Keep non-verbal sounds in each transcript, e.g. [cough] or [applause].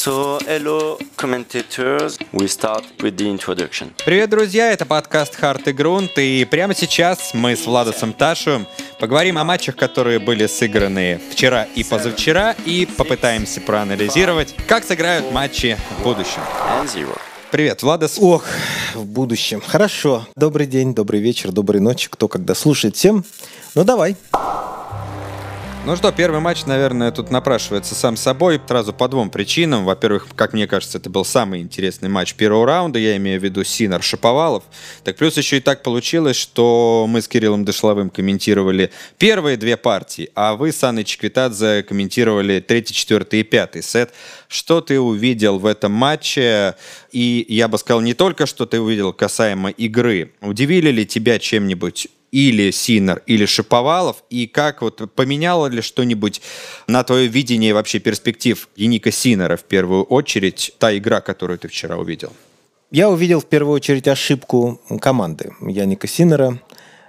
So, hello, commentators. We start with the introduction. Привет, друзья! Это подкаст «Харт и Грунт», и прямо сейчас мы с Владосом Ташу поговорим о матчах, которые были сыграны вчера и позавчера, и попытаемся проанализировать, как сыграют матчи в будущем. Привет, Владос. Ох, в будущем. Хорошо. Добрый день, добрый вечер, доброй ночи, кто когда слушает всем. Ну давай. Ну что, первый матч, наверное, тут напрашивается сам собой сразу по двум причинам. Во-первых, как мне кажется, это был самый интересный матч первого раунда, я имею в виду Синар Шаповалов. Так плюс еще и так получилось, что мы с Кириллом Дышловым комментировали первые две партии, а вы с Анной Чеквитадзе комментировали третий, четвертый и пятый сет. Что ты увидел в этом матче? И я бы сказал, не только что ты увидел касаемо игры. Удивили ли тебя чем-нибудь или Синер, или Шиповалов, и как вот поменяло ли что-нибудь на твое видение вообще перспектив Еника Синера в первую очередь, та игра, которую ты вчера увидел? Я увидел в первую очередь ошибку команды Яника Синера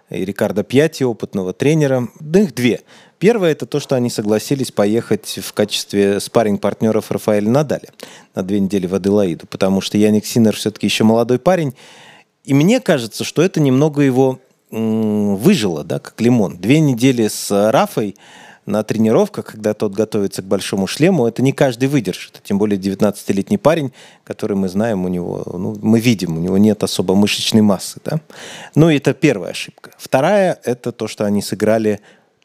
и Рикардо Пьяти, опытного тренера. Да их две. Первое – это то, что они согласились поехать в качестве спарринг-партнеров Рафаэля Надаля на две недели в Аделаиду, потому что Яник Синер все-таки еще молодой парень. И мне кажется, что это немного его м, выжило, да, как лимон. Две недели с Рафой на тренировках, когда тот готовится к большому шлему, это не каждый выдержит. Тем более 19-летний парень, который мы знаем, у него, ну, мы видим, у него нет особо мышечной массы. Да? Ну, это первая ошибка. Вторая – это то, что они сыграли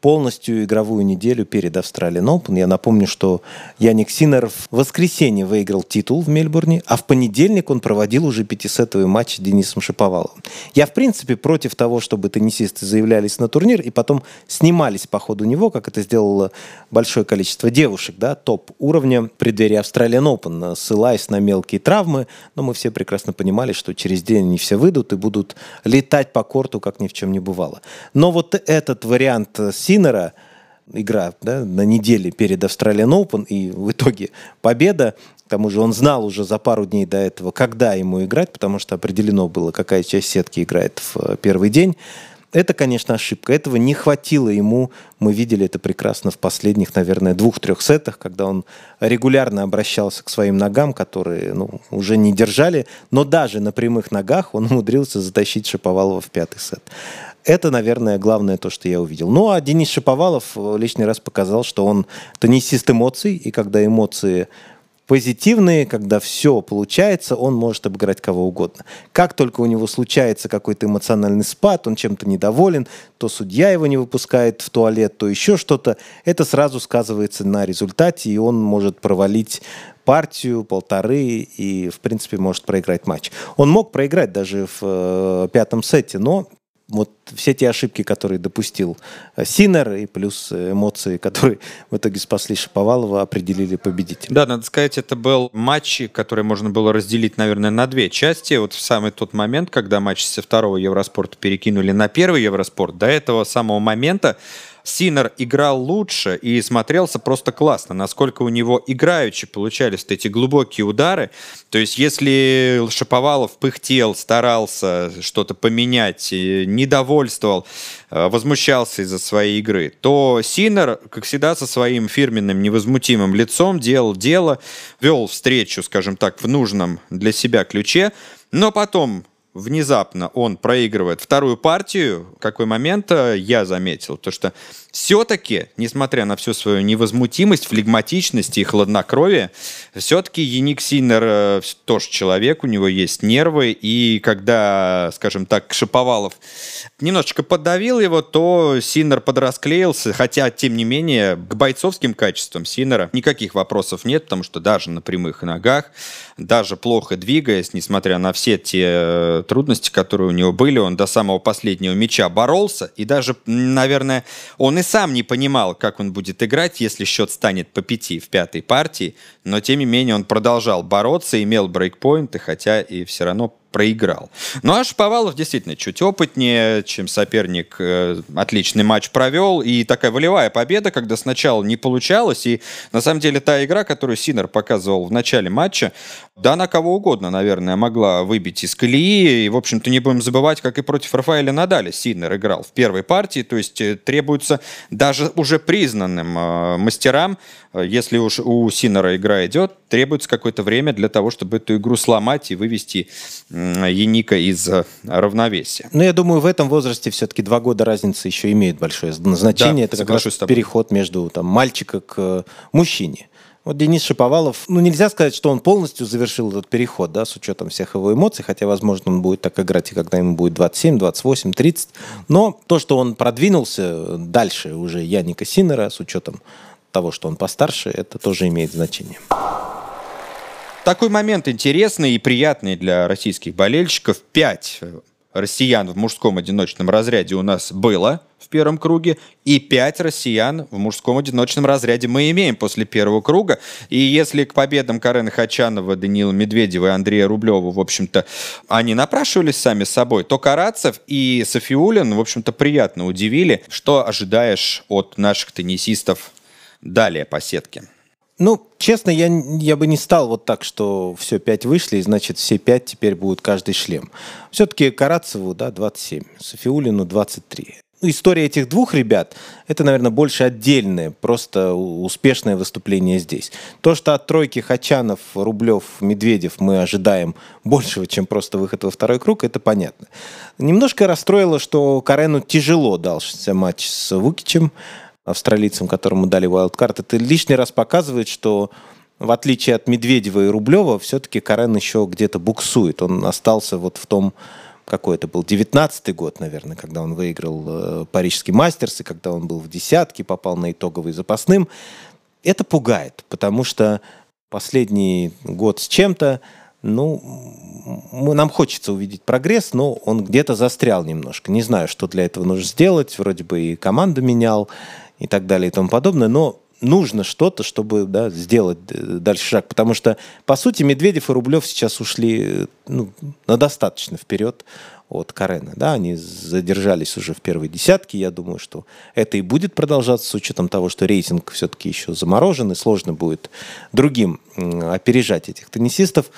полностью игровую неделю перед Австралиан Open. Я напомню, что Яник Синер в воскресенье выиграл титул в Мельбурне, а в понедельник он проводил уже пятисетовый матч с Денисом Шиповаловым. Я, в принципе, против того, чтобы теннисисты заявлялись на турнир и потом снимались по ходу него, как это сделало большое количество девушек, да, топ уровня в преддверии Австралиан Open, ссылаясь на мелкие травмы, но мы все прекрасно понимали, что через день они все выйдут и будут летать по корту, как ни в чем не бывало. Но вот этот вариант Синера, игра да, на неделе перед Австралиан Open, и в итоге победа, к тому же он знал уже за пару дней до этого, когда ему играть, потому что определено было, какая часть сетки играет в э, первый день. Это, конечно, ошибка. Этого не хватило ему. Мы видели это прекрасно в последних, наверное, двух-трех сетах, когда он регулярно обращался к своим ногам, которые ну, уже не держали. Но даже на прямых ногах он умудрился затащить Шаповалова в пятый сет. Это, наверное, главное то, что я увидел. Ну, а Денис Шаповалов э, лишний раз показал, что он теннисист эмоций, и когда эмоции позитивные, когда все получается, он может обыграть кого угодно. Как только у него случается какой-то эмоциональный спад, он чем-то недоволен, то судья его не выпускает в туалет, то еще что-то, это сразу сказывается на результате, и он может провалить партию, полторы, и, в принципе, может проиграть матч. Он мог проиграть даже в э, пятом сете, но вот все те ошибки, которые допустил э, Синер, и плюс эмоции, которые [laughs] в итоге спасли Шаповалова, определили победителя. Да, надо сказать, это был матч, который можно было разделить, наверное, на две части. Вот в самый тот момент, когда матч со второго Евроспорта перекинули на первый Евроспорт, до этого самого момента Синер играл лучше и смотрелся просто классно, насколько у него играючи получались эти глубокие удары. То есть если Шаповалов пыхтел, старался что-то поменять, недовольствовал, э, возмущался из-за своей игры, то Синер, как всегда, со своим фирменным невозмутимым лицом делал дело, вел встречу, скажем так, в нужном для себя ключе, но потом внезапно он проигрывает вторую партию, какой момент э, я заметил, то что все-таки, несмотря на всю свою невозмутимость, флегматичность и хладнокровие, все-таки Яник Синер э, тоже человек, у него есть нервы, и когда, скажем так, Шаповалов немножечко подавил его, то Синер подрасклеился, хотя, тем не менее, к бойцовским качествам Синера никаких вопросов нет, потому что даже на прямых ногах, даже плохо двигаясь, несмотря на все те э, трудности, которые у него были, он до самого последнего мяча боролся, и даже, наверное, он и сам не понимал, как он будет играть, если счет станет по пяти в пятой партии, но тем не менее он продолжал бороться, имел брейкпоинты, хотя и все равно проиграл. Ну а Шповалов действительно чуть опытнее, чем соперник. Э, отличный матч провел. И такая волевая победа, когда сначала не получалось. И на самом деле та игра, которую Синер показывал в начале матча, да, на кого угодно, наверное, могла выбить из колеи. И, в общем-то, не будем забывать, как и против Рафаэля Надаля Синер играл в первой партии. То есть э, требуется даже уже признанным э, мастерам, э, если уж у Синера игра идет, требуется какое-то время для того, чтобы эту игру сломать и вывести Яника из э, равновесия. Ну, я думаю, в этом возрасте все-таки два года разницы еще имеет большое значение. Да, Это как раз переход между там, мальчика к э, мужчине. Вот Денис Шаповалов, ну нельзя сказать, что он полностью завершил этот переход, да, с учетом всех его эмоций, хотя, возможно, он будет так играть, и когда ему будет 27, 28, 30. Но то, что он продвинулся дальше уже Яника Синера, с учетом того, что он постарше, это тоже имеет значение. Такой момент интересный и приятный для российских болельщиков. Пять россиян в мужском одиночном разряде у нас было в первом круге, и пять россиян в мужском одиночном разряде мы имеем после первого круга. И если к победам Карена Хачанова, Даниила Медведева и Андрея Рублева, в общем-то, они напрашивались сами собой, то Карацев и Софиулин, в общем-то, приятно удивили. Что ожидаешь от наших теннисистов далее по сетке? Ну, честно, я, я бы не стал вот так, что все, пять вышли, и значит, все пять теперь будут каждый шлем. Все-таки Карацеву, да, 27, Софиулину 23. Ну, история этих двух ребят, это, наверное, больше отдельное, просто успешное выступление здесь. То, что от тройки Хачанов, Рублев, Медведев мы ожидаем большего, чем просто выход во второй круг, это понятно. Немножко расстроило, что Карену тяжело дался матч с Вукичем, австралийцам, которому дали вайлдкарт, это лишний раз показывает, что в отличие от Медведева и Рублева, все-таки Карен еще где-то буксует. Он остался вот в том, какой это был, 19-й год, наверное, когда он выиграл э, парижский мастерс, и когда он был в десятке, попал на итоговый запасным. Это пугает, потому что последний год с чем-то, ну, мы, нам хочется увидеть прогресс, но он где-то застрял немножко. Не знаю, что для этого нужно сделать. Вроде бы и команду менял и так далее и тому подобное, но нужно что-то, чтобы да, сделать э, дальше шаг. Потому что, по сути, Медведев и Рублев сейчас ушли э, ну, на достаточно вперед от Карена. Да, они задержались уже в первой десятке. Я думаю, что это и будет продолжаться с учетом того, что рейтинг все-таки еще заморожен, и сложно будет другим опережать этих теннисистов.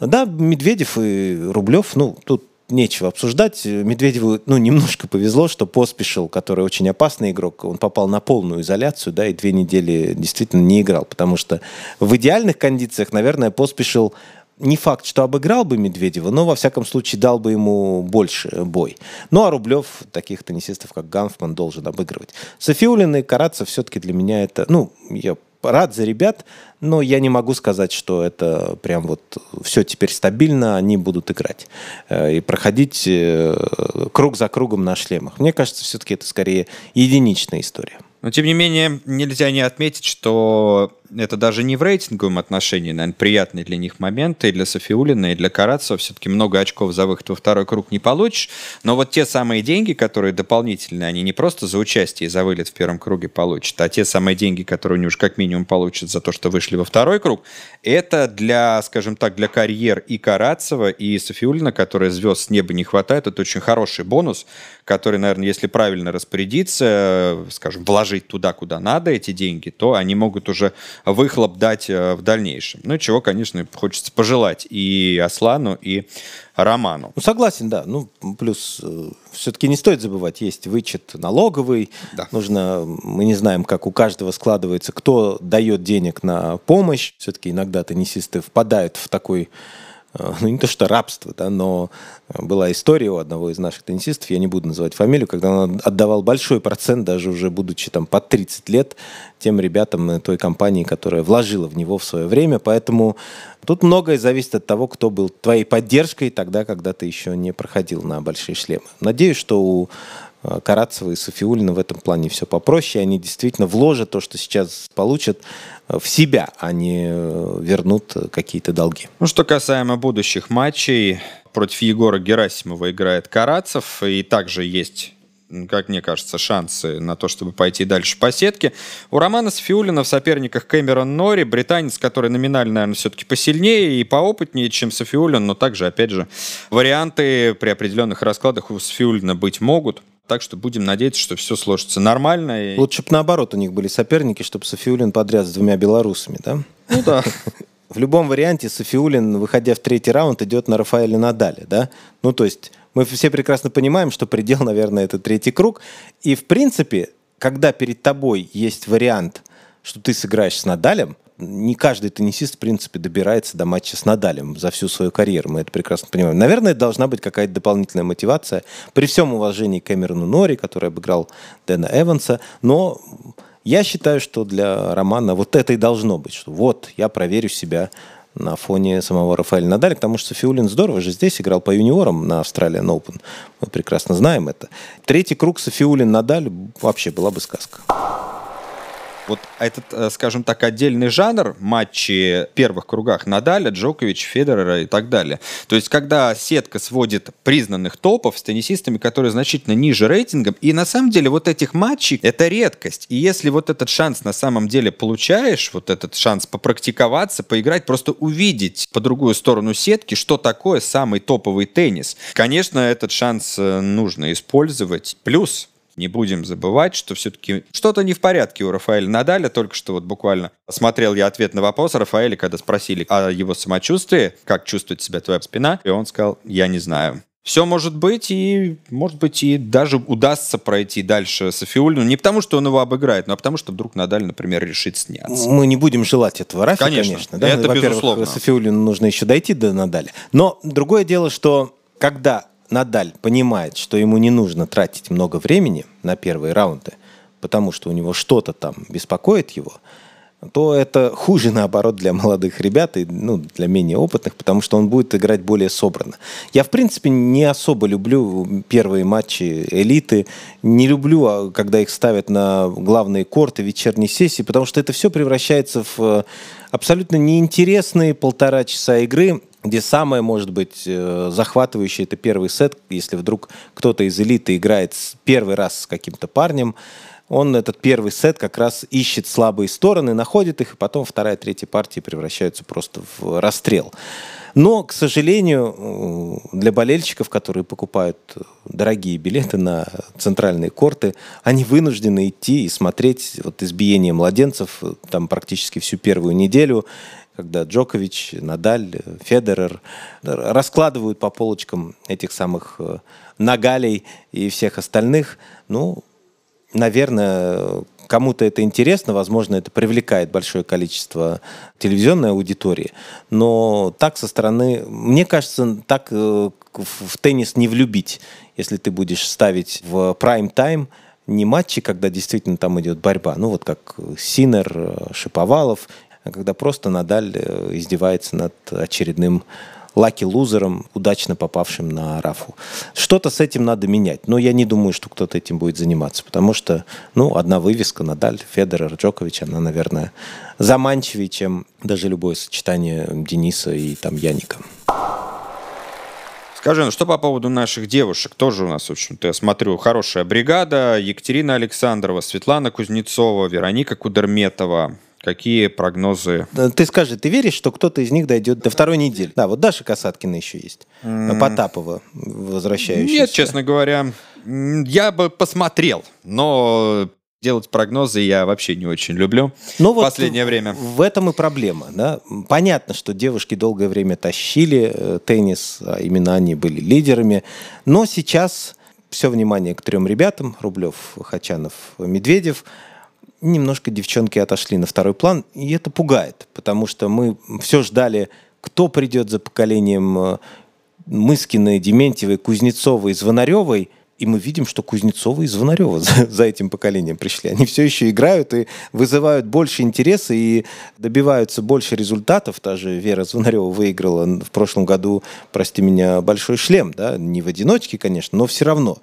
Да, Медведев и Рублев, ну, тут нечего обсуждать. Медведеву, ну, немножко повезло, что Поспешил, который очень опасный игрок, он попал на полную изоляцию, да, и две недели действительно не играл, потому что в идеальных кондициях, наверное, Поспешил не факт, что обыграл бы Медведева, но, во всяком случае, дал бы ему больше бой. Ну, а Рублев таких теннисистов, как Ганфман, должен обыгрывать. Софиулин и Карацев все-таки для меня это... Ну, я рад за ребят, но я не могу сказать, что это прям вот все теперь стабильно, они будут играть э, и проходить э, круг за кругом на шлемах. Мне кажется, все-таки это скорее единичная история. Но, тем не менее, нельзя не отметить, что это даже не в рейтинговом отношении, наверное, приятный для них момент, и для Софиулина, и для Карацева. Все-таки много очков за выход во второй круг не получишь. Но вот те самые деньги, которые дополнительные, они не просто за участие и за вылет в первом круге получат, а те самые деньги, которые они уж как минимум получат за то, что вышли во второй круг, это для, скажем так, для карьер и Карацева, и Софиулина, которые звезд с неба не хватает. Это очень хороший бонус, который, наверное, если правильно распорядиться, скажем, вложить туда, куда надо эти деньги, то они могут уже выхлоп дать э, в дальнейшем. Ну, чего, конечно, хочется пожелать и Аслану, и Роману. Ну, согласен, да. Ну, плюс все-таки не стоит забывать, есть вычет налоговый. Да. Нужно, мы не знаем, как у каждого складывается, кто дает денег на помощь. Все-таки иногда теннисисты впадают в такой э, ну, не то что рабство, да, но была история у одного из наших теннисистов, я не буду называть фамилию, когда он отдавал большой процент, даже уже будучи там под 30 лет, тем ребятам э, той компании, которая вложила в него в свое время. Поэтому тут многое зависит от того, кто был твоей поддержкой тогда, когда ты еще не проходил на большие шлемы. Надеюсь, что у э, Карацева и Софиулина в этом плане все попроще. Они действительно вложат то, что сейчас получат, э, в себя, а не э, вернут э, какие-то долги. Ну, что касаемо будущих матчей, против Егора Герасимова играет Карацев, и также есть как мне кажется, шансы на то, чтобы пойти дальше по сетке. У Романа Сафиулина в соперниках Кэмерон Нори, британец, который номинально, наверное, все-таки посильнее и поопытнее, чем Сафиулин, но также, опять же, варианты при определенных раскладах у Сафиулина быть могут. Так что будем надеяться, что все сложится нормально. И... Лучше бы наоборот у них были соперники, чтобы Софиулин подряд с двумя белорусами, да? Ну да. [laughs] В любом варианте Софиулин, выходя в третий раунд, идет на Рафаэля Надаля, да? Ну, то есть мы все прекрасно понимаем, что предел, [laughs] наверное, это третий круг. И, в принципе, когда перед тобой есть вариант, что ты сыграешь с Надалем, не каждый теннисист, в принципе, добирается до матча с Надалем за всю свою карьеру. Мы это прекрасно понимаем. Наверное, должна быть какая-то дополнительная мотивация. При всем уважении к Кэмерону Нори, который обыграл Дэна Эванса. Но я считаю, что для Романа вот это и должно быть. Что вот, я проверю себя на фоне самого Рафаэля Надаля, потому что Софиулин здорово же здесь играл по юниорам на Австралиан Open. Мы прекрасно знаем это. Третий круг Софиулин-Надаль вообще была бы сказка вот этот, э, скажем так, отдельный жанр матчи в первых кругах Надаля, Джокович, Федерера и так далее. То есть, когда сетка сводит признанных топов с теннисистами, которые значительно ниже рейтингом, и на самом деле вот этих матчей это редкость. И если вот этот шанс на самом деле получаешь, вот этот шанс попрактиковаться, поиграть, просто увидеть по другую сторону сетки, что такое самый топовый теннис, конечно, этот шанс э, нужно использовать. Плюс не будем забывать, что все-таки что-то не в порядке у Рафаэля Надаля. Только что вот буквально смотрел я ответ на вопрос Рафаэля, когда спросили о его самочувствии, как чувствует себя твоя спина, и он сказал, я не знаю. Все может быть, и, может быть, и даже удастся пройти дальше Софиулину. Не потому, что он его обыграет, но потому, что вдруг Надаль, например, решит сняться. Мы не будем желать этого Рафи, конечно. конечно да? Это Во-первых, безусловно. Софиулину нужно еще дойти до Надаля. Но другое дело, что когда Надаль понимает, что ему не нужно тратить много времени на первые раунды, потому что у него что-то там беспокоит его, то это хуже, наоборот, для молодых ребят и ну, для менее опытных, потому что он будет играть более собранно. Я, в принципе, не особо люблю первые матчи элиты, не люблю, а, когда их ставят на главные корты, вечерние сессии, потому что это все превращается в э, абсолютно неинтересные полтора часа игры, где самое, может быть, э, захватывающее это первый сет, если вдруг кто-то из элиты играет первый раз с каким-то парнем, он этот первый сет как раз ищет слабые стороны, находит их, и потом вторая, третья партия превращаются просто в расстрел. Но, к сожалению, для болельщиков, которые покупают дорогие билеты на центральные корты, они вынуждены идти и смотреть вот избиение младенцев там практически всю первую неделю когда Джокович, Надаль, Федерер раскладывают по полочкам этих самых э, Нагалей и всех остальных, ну, наверное, кому-то это интересно, возможно, это привлекает большое количество телевизионной аудитории, но так со стороны, мне кажется, так э, в теннис не влюбить, если ты будешь ставить в прайм-тайм не матчи, когда действительно там идет борьба, ну вот как Синер, э, Шиповалов когда просто Надаль э, издевается над очередным лаки-лузером, удачно попавшим на Рафу. Что-то с этим надо менять, но я не думаю, что кто-то этим будет заниматься, потому что, ну, одна вывеска Надаль, Федерер, Джокович, она, наверное, заманчивее, чем даже любое сочетание Дениса и там Яника. Скажи, ну что по поводу наших девушек? Тоже у нас, в общем-то, я смотрю, хорошая бригада. Екатерина Александрова, Светлана Кузнецова, Вероника Кудерметова. Какие прогнозы? Ты скажи, ты веришь, что кто-то из них дойдет до второй недели? Да, вот Даша Касаткина еще есть. Mm. Потапова, возвращающаяся. Нет, честно говоря, я бы посмотрел, но делать прогнозы я вообще не очень люблю но в вот последнее время. В этом и проблема. Да? Понятно, что девушки долгое время тащили э, теннис, а именно они были лидерами, но сейчас все внимание к трем ребятам, Рублев, Хачанов, Медведев – немножко девчонки отошли на второй план, и это пугает, потому что мы все ждали, кто придет за поколением э, Мыскиной, Дементьевой, Кузнецовой, Звонаревой, и мы видим, что Кузнецова и Звонарева за, [laughs] за этим поколением пришли. Они все еще играют и вызывают больше интереса и добиваются больше результатов. Та же Вера Звонарева выиграла в прошлом году, прости меня, большой шлем, да, не в одиночке, конечно, но все равно.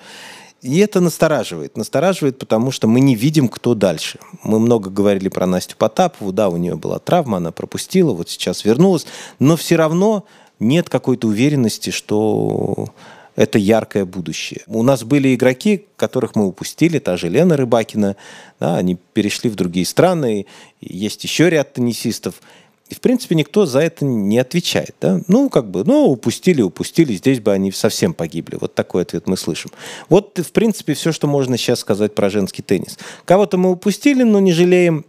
И это настораживает. Настораживает, потому что мы не видим, кто дальше. Мы много говорили про Настю Потапову. Да, у нее была травма, она пропустила, вот сейчас вернулась. Но все равно нет какой-то уверенности, что это яркое будущее. У нас были игроки, которых мы упустили, та же Лена Рыбакина, да, они перешли в другие страны, есть еще ряд теннисистов. И, в принципе, никто за это не отвечает. Да? Ну, как бы, ну, упустили, упустили, здесь бы они совсем погибли. Вот такой ответ мы слышим. Вот, в принципе, все, что можно сейчас сказать про женский теннис. Кого-то мы упустили, но не жалеем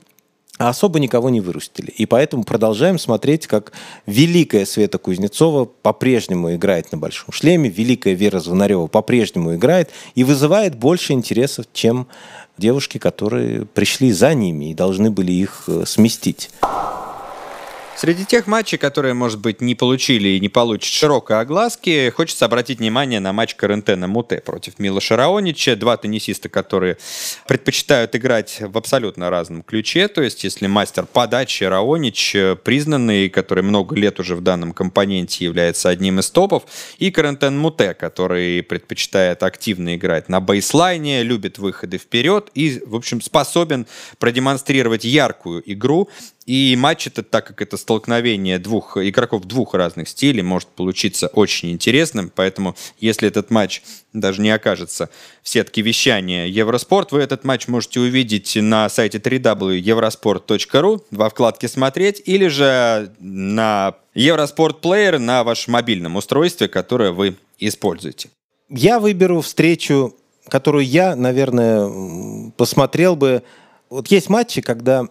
а особо никого не вырастили. И поэтому продолжаем смотреть, как великая Света Кузнецова по-прежнему играет на большом шлеме, великая Вера Звонарева по-прежнему играет и вызывает больше интересов, чем девушки, которые пришли за ними и должны были их э, сместить. Среди тех матчей, которые, может быть, не получили и не получат широкой огласки, хочется обратить внимание на матч Карентена Муте против Милоша Раонича. Два теннисиста, которые предпочитают играть в абсолютно разном ключе. То есть, если мастер подачи Раонич, признанный, который много лет уже в данном компоненте является одним из топов, и Карентен Муте, который предпочитает активно играть на бейслайне, любит выходы вперед и, в общем, способен продемонстрировать яркую игру и матч это, так как это столкновение двух игроков двух разных стилей, может получиться очень интересным. Поэтому, если этот матч даже не окажется в сетке вещания Евроспорт, вы этот матч можете увидеть на сайте www.eurosport.ru во вкладке «Смотреть» или же на Евроспорт Плеер на вашем мобильном устройстве, которое вы используете. Я выберу встречу, которую я, наверное, посмотрел бы. Вот есть матчи, когда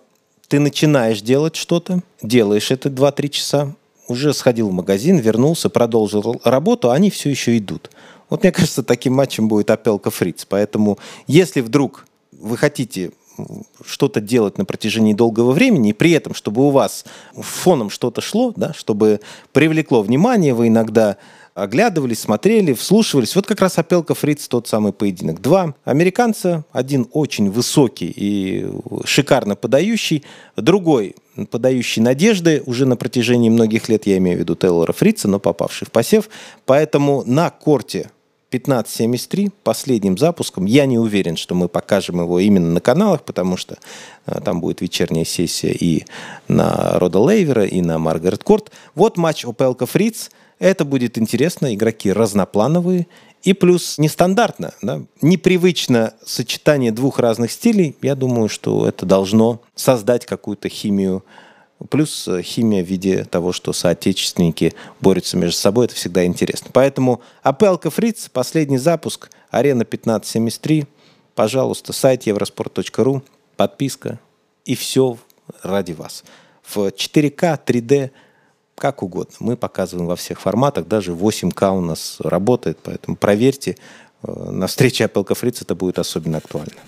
ты начинаешь делать что-то, делаешь это 2-3 часа, уже сходил в магазин, вернулся, продолжил работу, а они все еще идут. Вот мне [laughs] кажется, таким матчем будет Апелка Фриц. Поэтому, если вдруг вы хотите что-то делать на протяжении долгого времени, и при этом, чтобы у вас фоном что-то шло, да, чтобы привлекло внимание, вы иногда оглядывались, смотрели, вслушивались. Вот как раз опелка Фриц тот самый поединок. Два американца, один очень высокий и шикарно подающий, другой подающий надежды уже на протяжении многих лет, я имею в виду Тейлора Фрица, но попавший в посев. Поэтому на корте 1573 последним запуском. Я не уверен, что мы покажем его именно на каналах, потому что а, там будет вечерняя сессия и на Рода Лейвера, и на Маргарет Корт. Вот матч Опелка Фриц – это будет интересно, игроки разноплановые. И плюс нестандартно, да? непривычно сочетание двух разных стилей. Я думаю, что это должно создать какую-то химию. Плюс э, химия в виде того, что соотечественники борются между собой, это всегда интересно. Поэтому Апелка Фриц, последний запуск, арена 1573. Пожалуйста, сайт евроспорт.ру, подписка и все ради вас. В 4К, 3D, как угодно. Мы показываем во всех форматах, даже 8К у нас работает, поэтому проверьте. Э, на встрече Apple Fritz это будет особенно актуально.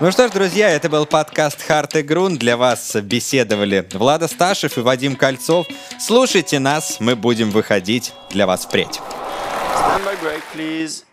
Ну что ж, друзья, это был подкаст Харт и Грун. Для вас беседовали Влада Сташев и Вадим Кольцов. Слушайте нас, мы будем выходить для вас впредь. Stand by break, please.